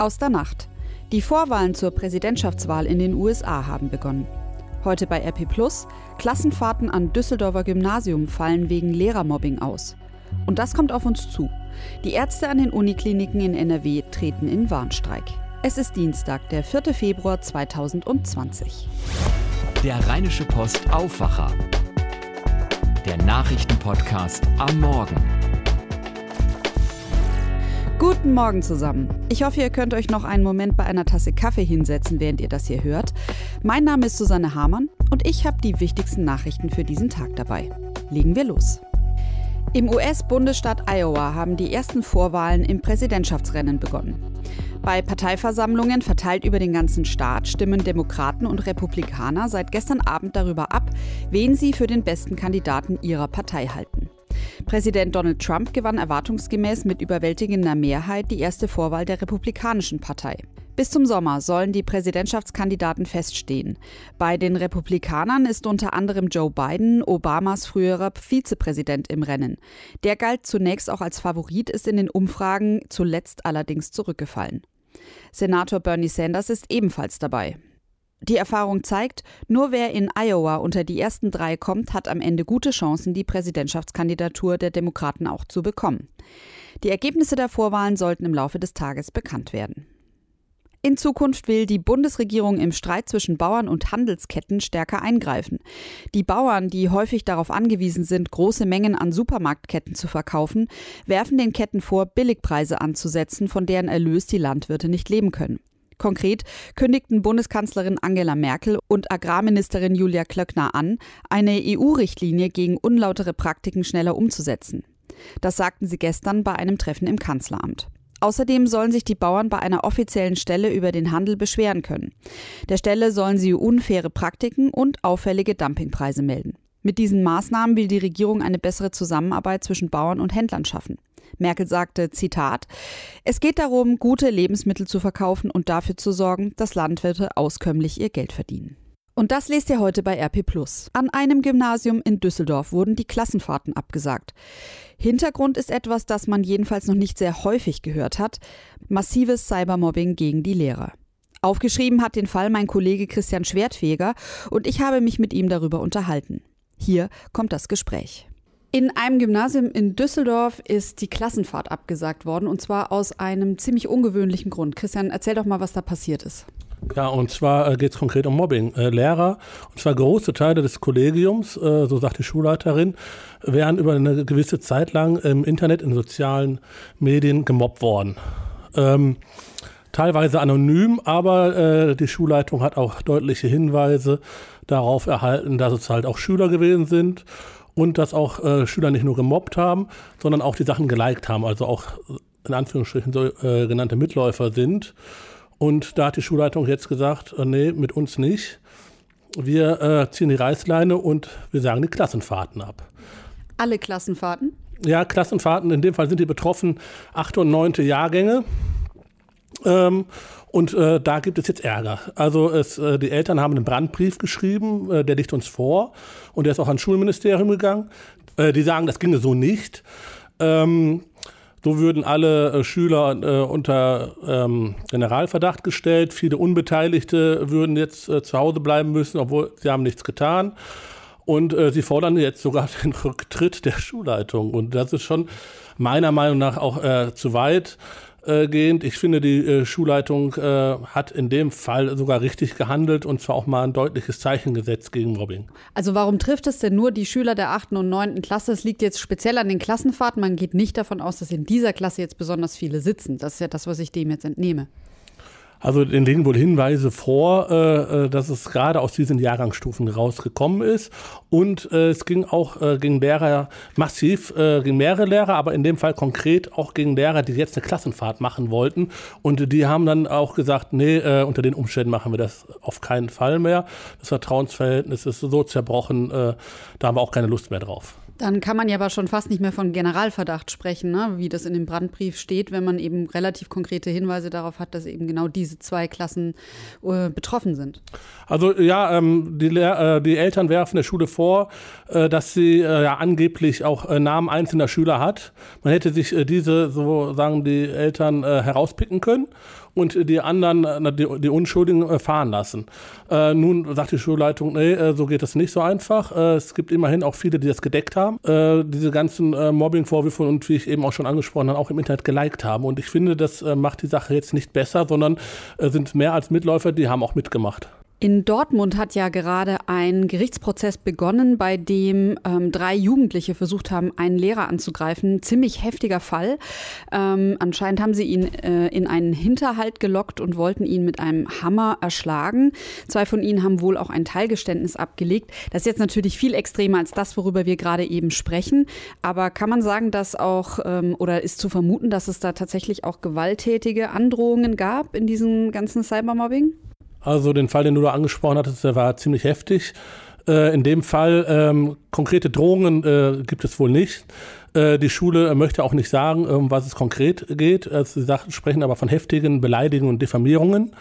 Aus der Nacht. Die Vorwahlen zur Präsidentschaftswahl in den USA haben begonnen. Heute bei RP Plus, Klassenfahrten an Düsseldorfer Gymnasium fallen wegen Lehrermobbing aus. Und das kommt auf uns zu. Die Ärzte an den Unikliniken in NRW treten in Warnstreik. Es ist Dienstag, der 4. Februar 2020. Der Rheinische Post Aufwacher. Der Nachrichtenpodcast am Morgen. Guten Morgen zusammen. Ich hoffe, ihr könnt euch noch einen Moment bei einer Tasse Kaffee hinsetzen, während ihr das hier hört. Mein Name ist Susanne Hamann und ich habe die wichtigsten Nachrichten für diesen Tag dabei. Legen wir los. Im US-Bundesstaat Iowa haben die ersten Vorwahlen im Präsidentschaftsrennen begonnen. Bei Parteiversammlungen verteilt über den ganzen Staat stimmen Demokraten und Republikaner seit gestern Abend darüber ab, wen sie für den besten Kandidaten ihrer Partei halten. Präsident Donald Trump gewann erwartungsgemäß mit überwältigender Mehrheit die erste Vorwahl der Republikanischen Partei. Bis zum Sommer sollen die Präsidentschaftskandidaten feststehen. Bei den Republikanern ist unter anderem Joe Biden, Obamas früherer Vizepräsident im Rennen. Der galt zunächst auch als Favorit, ist in den Umfragen zuletzt allerdings zurückgefallen. Senator Bernie Sanders ist ebenfalls dabei. Die Erfahrung zeigt, nur wer in Iowa unter die ersten drei kommt, hat am Ende gute Chancen, die Präsidentschaftskandidatur der Demokraten auch zu bekommen. Die Ergebnisse der Vorwahlen sollten im Laufe des Tages bekannt werden. In Zukunft will die Bundesregierung im Streit zwischen Bauern und Handelsketten stärker eingreifen. Die Bauern, die häufig darauf angewiesen sind, große Mengen an Supermarktketten zu verkaufen, werfen den Ketten vor, Billigpreise anzusetzen, von deren Erlös die Landwirte nicht leben können. Konkret kündigten Bundeskanzlerin Angela Merkel und Agrarministerin Julia Klöckner an, eine EU-Richtlinie gegen unlautere Praktiken schneller umzusetzen. Das sagten sie gestern bei einem Treffen im Kanzleramt. Außerdem sollen sich die Bauern bei einer offiziellen Stelle über den Handel beschweren können. Der Stelle sollen sie unfaire Praktiken und auffällige Dumpingpreise melden. Mit diesen Maßnahmen will die Regierung eine bessere Zusammenarbeit zwischen Bauern und Händlern schaffen. Merkel sagte, Zitat, es geht darum, gute Lebensmittel zu verkaufen und dafür zu sorgen, dass Landwirte auskömmlich ihr Geld verdienen. Und das lest ihr heute bei RP An einem Gymnasium in Düsseldorf wurden die Klassenfahrten abgesagt. Hintergrund ist etwas, das man jedenfalls noch nicht sehr häufig gehört hat: massives Cybermobbing gegen die Lehrer. Aufgeschrieben hat den Fall mein Kollege Christian Schwertfeger und ich habe mich mit ihm darüber unterhalten. Hier kommt das Gespräch. In einem Gymnasium in Düsseldorf ist die Klassenfahrt abgesagt worden und zwar aus einem ziemlich ungewöhnlichen Grund. Christian, erzähl doch mal, was da passiert ist. Ja, und zwar äh, geht es konkret um Mobbing. Äh, Lehrer, und zwar große Teile des Kollegiums, äh, so sagt die Schulleiterin, wären über eine gewisse Zeit lang im Internet, in sozialen Medien gemobbt worden. Ähm, teilweise anonym, aber äh, die Schulleitung hat auch deutliche Hinweise darauf erhalten, dass es halt auch Schüler gewesen sind und dass auch äh, Schüler nicht nur gemobbt haben, sondern auch die Sachen geliked haben, also auch in Anführungsstrichen so äh, genannte Mitläufer sind. Und da hat die Schulleitung jetzt gesagt, äh, nee, mit uns nicht. Wir äh, ziehen die Reißleine und wir sagen die Klassenfahrten ab. Alle Klassenfahrten? Ja, Klassenfahrten, in dem Fall sind die betroffen achte und neunte Jahrgänge. Ähm, und äh, da gibt es jetzt Ärger. Also es, äh, die Eltern haben einen Brandbrief geschrieben, äh, der liegt uns vor und der ist auch ans Schulministerium gegangen. Äh, die sagen, das ginge so nicht. Ähm, so würden alle äh, Schüler äh, unter ähm, Generalverdacht gestellt. Viele Unbeteiligte würden jetzt zu Hause bleiben müssen, obwohl sie haben nichts getan. Und sie fordern jetzt sogar den Rücktritt der Schulleitung. Und das ist schon meiner Meinung nach auch zu weit gehend. Ich finde, die äh, Schulleitung äh, hat in dem Fall sogar richtig gehandelt und zwar auch mal ein deutliches Zeichen gesetzt gegen Mobbing. Also warum trifft es denn nur die Schüler der 8. und 9. Klasse? Es liegt jetzt speziell an den Klassenfahrten. Man geht nicht davon aus, dass in dieser Klasse jetzt besonders viele sitzen. Das ist ja das, was ich dem jetzt entnehme. Also den liegen wohl Hinweise vor, äh, äh, dass es gerade aus diesen Jahrgangsstufen rausgekommen ist. Und äh, es ging auch äh, gegen Lehrer massiv, äh, gegen mehrere Lehrer, aber in dem Fall konkret auch gegen Lehrer, die jetzt eine Klassenfahrt machen wollten. Und die haben dann auch gesagt, nee, äh, unter den Umständen machen wir das auf keinen Fall mehr. Das Vertrauensverhältnis ist so zerbrochen, da haben wir auch keine Lust mehr drauf. Dann kann man ja aber schon fast nicht mehr von Generalverdacht sprechen, ne? wie das in dem Brandbrief steht, wenn man eben relativ konkrete Hinweise darauf hat, dass eben genau diese zwei Klassen äh, betroffen sind. Also ja, ähm, die, äh, die, Eltern werfen der Schule vor, äh, dass sie äh, ja angeblich auch äh, Namen einzelner Schüler hat. Man hätte sich äh, diese, so sagen die Eltern, herauspicken können und die anderen, äh, die, die Unschuldigen, äh, fahren lassen. Äh, nun sagt die Schulleitung, nee, äh, so geht das nicht so einfach. Äh, es gibt immerhin auch viele, die das gedeckt haben, äh, diese ganzen Mobbing-Vorwürfe und wie ich eben auch schon angesprochen habe, auch im Internet geliked haben. Und ich finde, das macht die Sache jetzt nicht besser, sondern sind mehr als Mitläufer, die haben auch mitgemacht. In Dortmund hat ja gerade ein Gerichtsprozess begonnen, bei dem ähm, drei Jugendliche versucht haben, einen Lehrer anzugreifen. Ziemlich heftiger Fall. Ähm, anscheinend haben sie ihn äh, in einen Hinterhalt gelockt und wollten ihn mit einem Hammer erschlagen. Zwei von ihnen haben wohl auch ein Teilgeständnis abgelegt. Das ist jetzt natürlich viel extremer als das, worüber wir gerade eben sprechen. Aber kann man sagen, dass auch ähm, oder ist zu vermuten, dass es da tatsächlich auch gewalttätige Androhungen gab in diesem ganzen Cybermobbing? Also den Fall, den du da angesprochen hattest, der war ziemlich heftig. Äh, in dem Fall ähm, konkrete Drohungen äh, gibt es wohl nicht. Äh, die Schule möchte auch nicht sagen, um was es konkret geht. Also sie sagt, sprechen aber von heftigen Beleidigungen und Diffamierungen.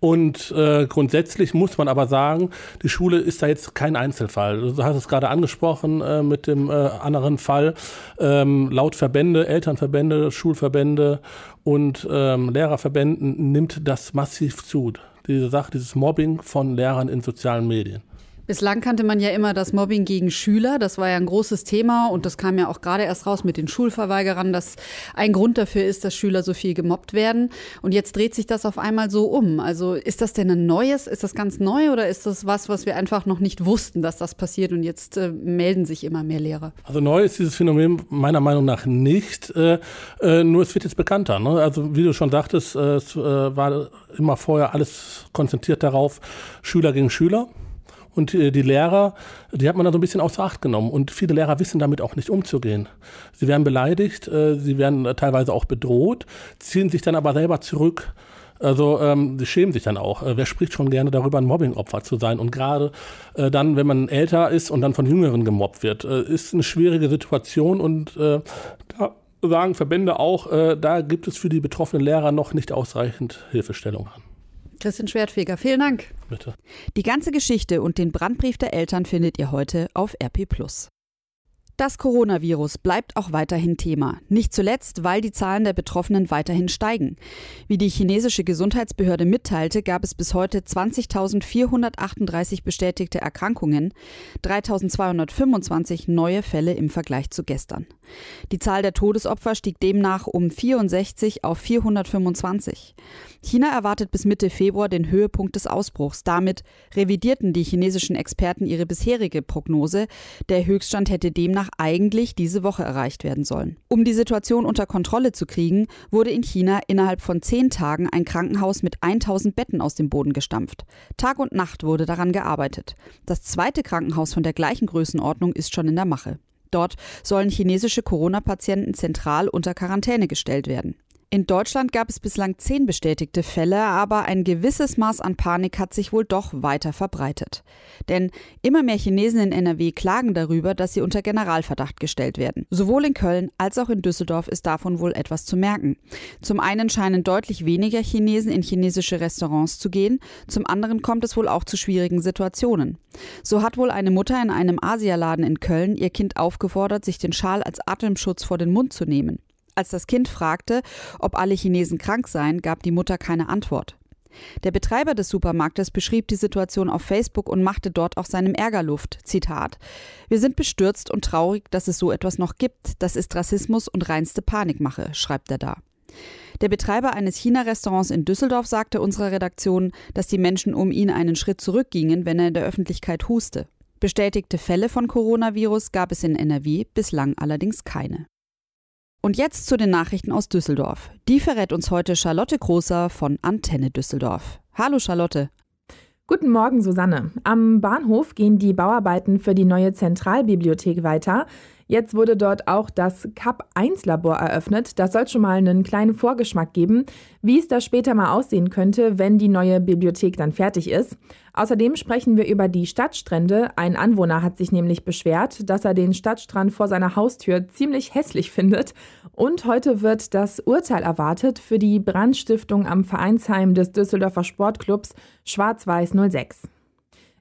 Und äh, grundsätzlich muss man aber sagen, die Schule ist da jetzt kein Einzelfall. Du hast es gerade angesprochen äh, mit dem äh, anderen Fall. Ähm, laut Verbände, Elternverbände, Schulverbände und ähm, Lehrerverbänden nimmt das massiv zu diese Sache, dieses Mobbing von Lehrern in sozialen Medien. Bislang kannte man ja immer das Mobbing gegen Schüler. Das war ja ein großes Thema und das kam ja auch gerade erst raus mit den Schulverweigerern, dass ein Grund dafür ist, dass Schüler so viel gemobbt werden. Und jetzt dreht sich das auf einmal so um. Also ist das denn ein neues? Ist das ganz neu oder ist das was, was wir einfach noch nicht wussten, dass das passiert und jetzt äh, melden sich immer mehr Lehrer? Also neu ist dieses Phänomen meiner Meinung nach nicht. Äh, äh, nur es wird jetzt bekannter. Ne? Also wie du schon sagtest, äh, es äh, war immer vorher alles konzentriert darauf, Schüler gegen Schüler. Und äh, die Lehrer, die hat man da so ein bisschen außer Acht genommen. Und viele Lehrer wissen damit auch nicht umzugehen. Sie werden beleidigt, äh, sie werden teilweise auch bedroht, ziehen sich dann aber selber zurück. Also ähm, sie schämen sich dann auch. Äh, wer spricht schon gerne darüber, ein Mobbingopfer zu sein? Und gerade dann, wenn man älter ist und dann von Jüngeren gemobbt wird, ist eine schwierige Situation. Und da sagen Verbände auch, da gibt es für die betroffenen Lehrer noch nicht ausreichend Hilfestellung an. Christian Schwertfeger, vielen Dank. Bitte. Die ganze Geschichte und den Brandbrief der Eltern findet ihr heute auf RP. Das Coronavirus bleibt auch weiterhin Thema. Nicht zuletzt, weil die Zahlen der Betroffenen weiterhin steigen. Wie die chinesische Gesundheitsbehörde mitteilte, gab es bis heute 20.438 bestätigte Erkrankungen, 3.225 neue Fälle im Vergleich zu gestern. Die Zahl der Todesopfer stieg demnach um 64 auf 425. China erwartet bis Mitte Februar den Höhepunkt des Ausbruchs. Damit revidierten die chinesischen Experten ihre bisherige Prognose. Der Höchststand hätte demnach demnach eigentlich diese Woche erreicht werden sollen. Um die Situation unter Kontrolle zu kriegen, wurde in China innerhalb von zehn Tagen ein Krankenhaus mit 1000 Betten aus dem Boden gestampft. Tag und Nacht wurde daran gearbeitet. Das zweite Krankenhaus von der gleichen Größenordnung ist schon in der Mache. Dort sollen chinesische Corona-Patienten zentral unter Quarantäne gestellt werden. In Deutschland gab es bislang zehn bestätigte Fälle, aber ein gewisses Maß an Panik hat sich wohl doch weiter verbreitet. Denn immer mehr Chinesen in NRW klagen darüber, dass sie unter Generalverdacht gestellt werden. Sowohl in Köln als auch in Düsseldorf ist davon wohl etwas zu merken. Zum einen scheinen deutlich weniger Chinesen in chinesische Restaurants zu gehen, zum anderen kommt es wohl auch zu schwierigen Situationen. So hat wohl eine Mutter in einem Asialaden in Köln ihr Kind aufgefordert, sich den Schal als Atemschutz vor den Mund zu nehmen. Als das Kind fragte, ob alle Chinesen krank seien, gab die Mutter keine Antwort. Der Betreiber des Supermarktes beschrieb die Situation auf Facebook und machte dort auch seinem Ärger Luft. Zitat: Wir sind bestürzt und traurig, dass es so etwas noch gibt. Das ist Rassismus und reinste Panikmache, schreibt er da. Der Betreiber eines China-Restaurants in Düsseldorf sagte unserer Redaktion, dass die Menschen um ihn einen Schritt zurückgingen, wenn er in der Öffentlichkeit huste. Bestätigte Fälle von Coronavirus gab es in NRW bislang allerdings keine. Und jetzt zu den Nachrichten aus Düsseldorf. Die verrät uns heute Charlotte Großer von Antenne Düsseldorf. Hallo Charlotte. Guten Morgen, Susanne. Am Bahnhof gehen die Bauarbeiten für die neue Zentralbibliothek weiter. Jetzt wurde dort auch das CAP-1-Labor eröffnet. Das soll schon mal einen kleinen Vorgeschmack geben, wie es da später mal aussehen könnte, wenn die neue Bibliothek dann fertig ist. Außerdem sprechen wir über die Stadtstrände. Ein Anwohner hat sich nämlich beschwert, dass er den Stadtstrand vor seiner Haustür ziemlich hässlich findet. Und heute wird das Urteil erwartet für die Brandstiftung am Vereinsheim des Düsseldorfer Sportclubs Schwarz-Weiß 06.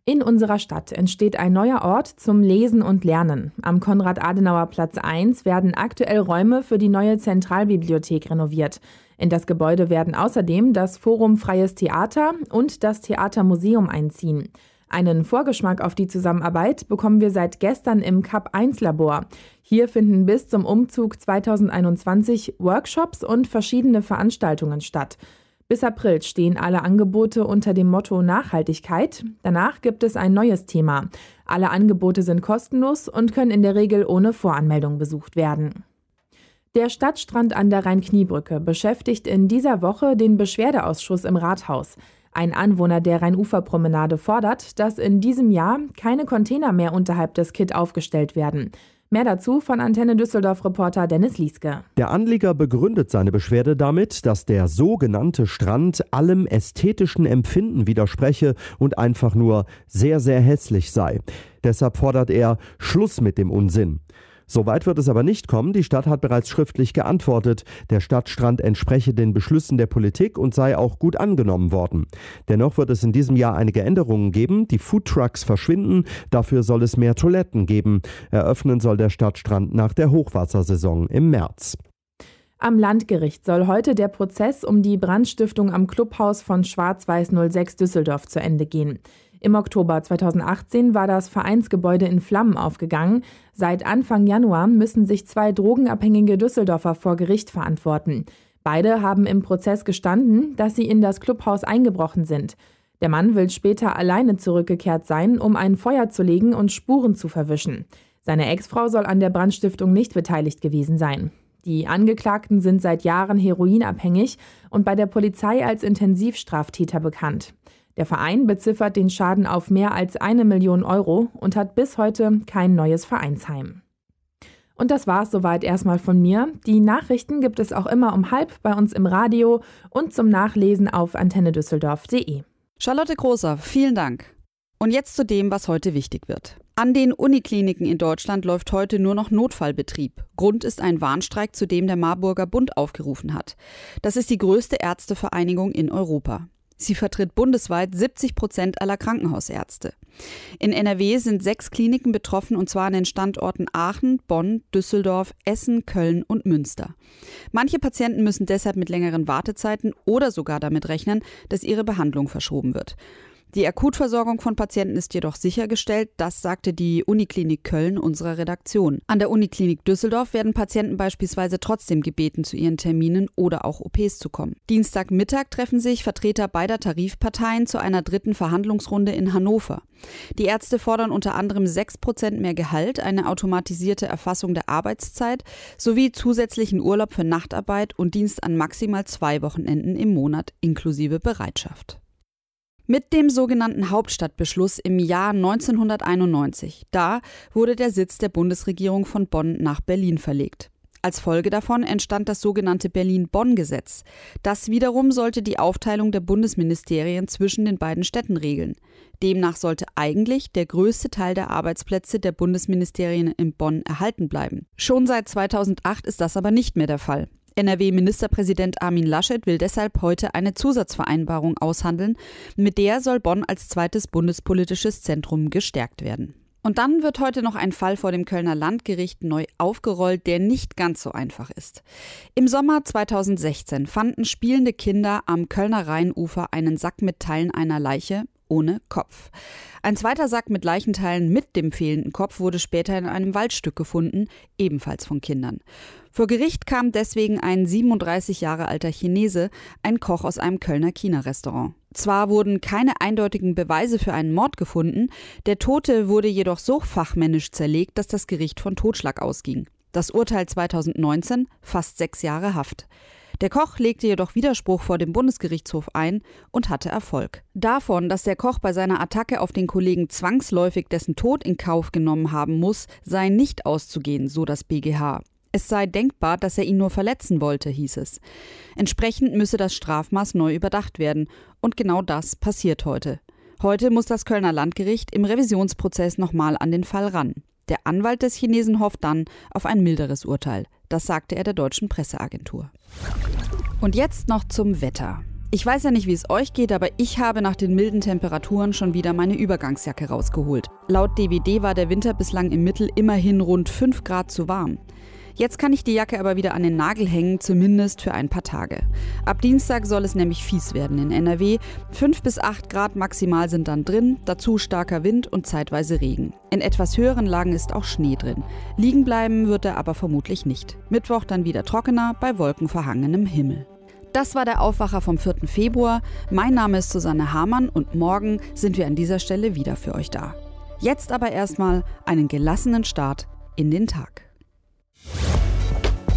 In unserer Stadt entsteht ein neuer Ort zum Lesen und Lernen. Am Konrad-Adenauer-Platz 1 werden aktuell Räume für die neue Zentralbibliothek renoviert. In das Gebäude werden außerdem das Forum Freies Theater und das Theatermuseum einziehen. Einen Vorgeschmack auf die Zusammenarbeit bekommen wir seit gestern im CAP 1 Labor. Hier finden bis zum Umzug 2021 Workshops und verschiedene Veranstaltungen statt. Bis April stehen alle Angebote unter dem Motto Nachhaltigkeit. Danach gibt es ein neues Thema. Alle Angebote sind kostenlos und können in der Regel ohne Voranmeldung besucht werden. Der Stadtstrand an der Rhein-Kniebrücke beschäftigt in dieser Woche den Beschwerdeausschuss im Rathaus. Ein Anwohner der Rheinuferpromenade fordert, dass in diesem Jahr keine Container mehr unterhalb des Kit aufgestellt werden. Mehr dazu von Antenne Düsseldorf-Reporter Dennis Lieske. Der Anlieger begründet seine Beschwerde damit, dass der sogenannte Strand allem ästhetischen Empfinden widerspreche und einfach nur sehr, sehr hässlich sei. Deshalb fordert er Schluss mit dem Unsinn. So weit wird es aber nicht kommen. Die Stadt hat bereits schriftlich geantwortet. Der Stadtstrand entspreche den Beschlüssen der Politik und sei auch gut angenommen worden. Dennoch wird es in diesem Jahr einige Änderungen geben. Die Foodtrucks verschwinden. Dafür soll es mehr Toiletten geben. Eröffnen soll der Stadtstrand nach der Hochwassersaison im März. Am Landgericht soll heute der Prozess um die Brandstiftung am Clubhaus von Schwarz-Weiß 06 Düsseldorf zu Ende gehen. Im Oktober 2018 war das Vereinsgebäude in Flammen aufgegangen. Seit Anfang Januar müssen sich zwei drogenabhängige Düsseldorfer vor Gericht verantworten. Beide haben im Prozess gestanden, dass sie in das Clubhaus eingebrochen sind. Der Mann will später alleine zurückgekehrt sein, um ein Feuer zu legen und Spuren zu verwischen. Seine Ex-Frau soll an der Brandstiftung nicht beteiligt gewesen sein. Die Angeklagten sind seit Jahren heroinabhängig und bei der Polizei als Intensivstraftäter bekannt. Der Verein beziffert den Schaden auf mehr als eine Million Euro und hat bis heute kein neues Vereinsheim. Und das war's soweit erstmal von mir. Die Nachrichten gibt es auch immer um halb bei uns im Radio und zum Nachlesen auf antennedüsseldorf.de. Charlotte Großer, vielen Dank. Und jetzt zu dem, was heute wichtig wird. An den Unikliniken in Deutschland läuft heute nur noch Notfallbetrieb. Grund ist ein Warnstreik, zu dem der Marburger Bund aufgerufen hat. Das ist die größte Ärztevereinigung in Europa. Sie vertritt bundesweit 70 Prozent aller Krankenhausärzte. In NRW sind sechs Kliniken betroffen und zwar an den Standorten Aachen, Bonn, Düsseldorf, Essen, Köln und Münster. Manche Patienten müssen deshalb mit längeren Wartezeiten oder sogar damit rechnen, dass ihre Behandlung verschoben wird. Die Akutversorgung von Patienten ist jedoch sichergestellt, das sagte die Uniklinik Köln unserer Redaktion. An der Uniklinik Düsseldorf werden Patienten beispielsweise trotzdem gebeten, zu ihren Terminen oder auch OPs zu kommen. Dienstagmittag treffen sich Vertreter beider Tarifparteien zu einer dritten Verhandlungsrunde in Hannover. Die Ärzte fordern unter anderem 6 Prozent mehr Gehalt, eine automatisierte Erfassung der Arbeitszeit sowie zusätzlichen Urlaub für Nachtarbeit und Dienst an maximal zwei Wochenenden im Monat inklusive Bereitschaft. Mit dem sogenannten Hauptstadtbeschluss im Jahr 1991, da wurde der Sitz der Bundesregierung von Bonn nach Berlin verlegt. Als Folge davon entstand das sogenannte Berlin-Bonn-Gesetz. Das wiederum sollte die Aufteilung der Bundesministerien zwischen den beiden Städten regeln. Demnach sollte eigentlich der größte Teil der Arbeitsplätze der Bundesministerien in Bonn erhalten bleiben. Schon seit 2008 ist das aber nicht mehr der Fall. NRW-Ministerpräsident Armin Laschet will deshalb heute eine Zusatzvereinbarung aushandeln. Mit der soll Bonn als zweites bundespolitisches Zentrum gestärkt werden. Und dann wird heute noch ein Fall vor dem Kölner Landgericht neu aufgerollt, der nicht ganz so einfach ist. Im Sommer 2016 fanden spielende Kinder am Kölner Rheinufer einen Sack mit Teilen einer Leiche ohne Kopf. Ein zweiter Sack mit Leichenteilen mit dem fehlenden Kopf wurde später in einem Waldstück gefunden, ebenfalls von Kindern. Vor Gericht kam deswegen ein 37 Jahre alter Chinese, ein Koch aus einem Kölner China-Restaurant. Zwar wurden keine eindeutigen Beweise für einen Mord gefunden, der Tote wurde jedoch so fachmännisch zerlegt, dass das Gericht von Totschlag ausging. Das Urteil 2019 fast sechs Jahre Haft. Der Koch legte jedoch Widerspruch vor dem Bundesgerichtshof ein und hatte Erfolg. Davon, dass der Koch bei seiner Attacke auf den Kollegen zwangsläufig dessen Tod in Kauf genommen haben muss, sei nicht auszugehen, so das BGH. Es sei denkbar, dass er ihn nur verletzen wollte, hieß es. Entsprechend müsse das Strafmaß neu überdacht werden. Und genau das passiert heute. Heute muss das Kölner Landgericht im Revisionsprozess nochmal an den Fall ran. Der Anwalt des Chinesen hofft dann auf ein milderes Urteil. Das sagte er der deutschen Presseagentur. Und jetzt noch zum Wetter. Ich weiß ja nicht, wie es euch geht, aber ich habe nach den milden Temperaturen schon wieder meine Übergangsjacke rausgeholt. Laut DWD war der Winter bislang im Mittel immerhin rund 5 Grad zu warm. Jetzt kann ich die Jacke aber wieder an den Nagel hängen, zumindest für ein paar Tage. Ab Dienstag soll es nämlich fies werden in NRW. 5 bis 8 Grad maximal sind dann drin, dazu starker Wind und zeitweise Regen. In etwas höheren Lagen ist auch Schnee drin. Liegen bleiben wird er aber vermutlich nicht. Mittwoch dann wieder trockener, bei wolkenverhangenem Himmel. Das war der Aufwacher vom 4. Februar. Mein Name ist Susanne Hamann und morgen sind wir an dieser Stelle wieder für euch da. Jetzt aber erstmal einen gelassenen Start in den Tag.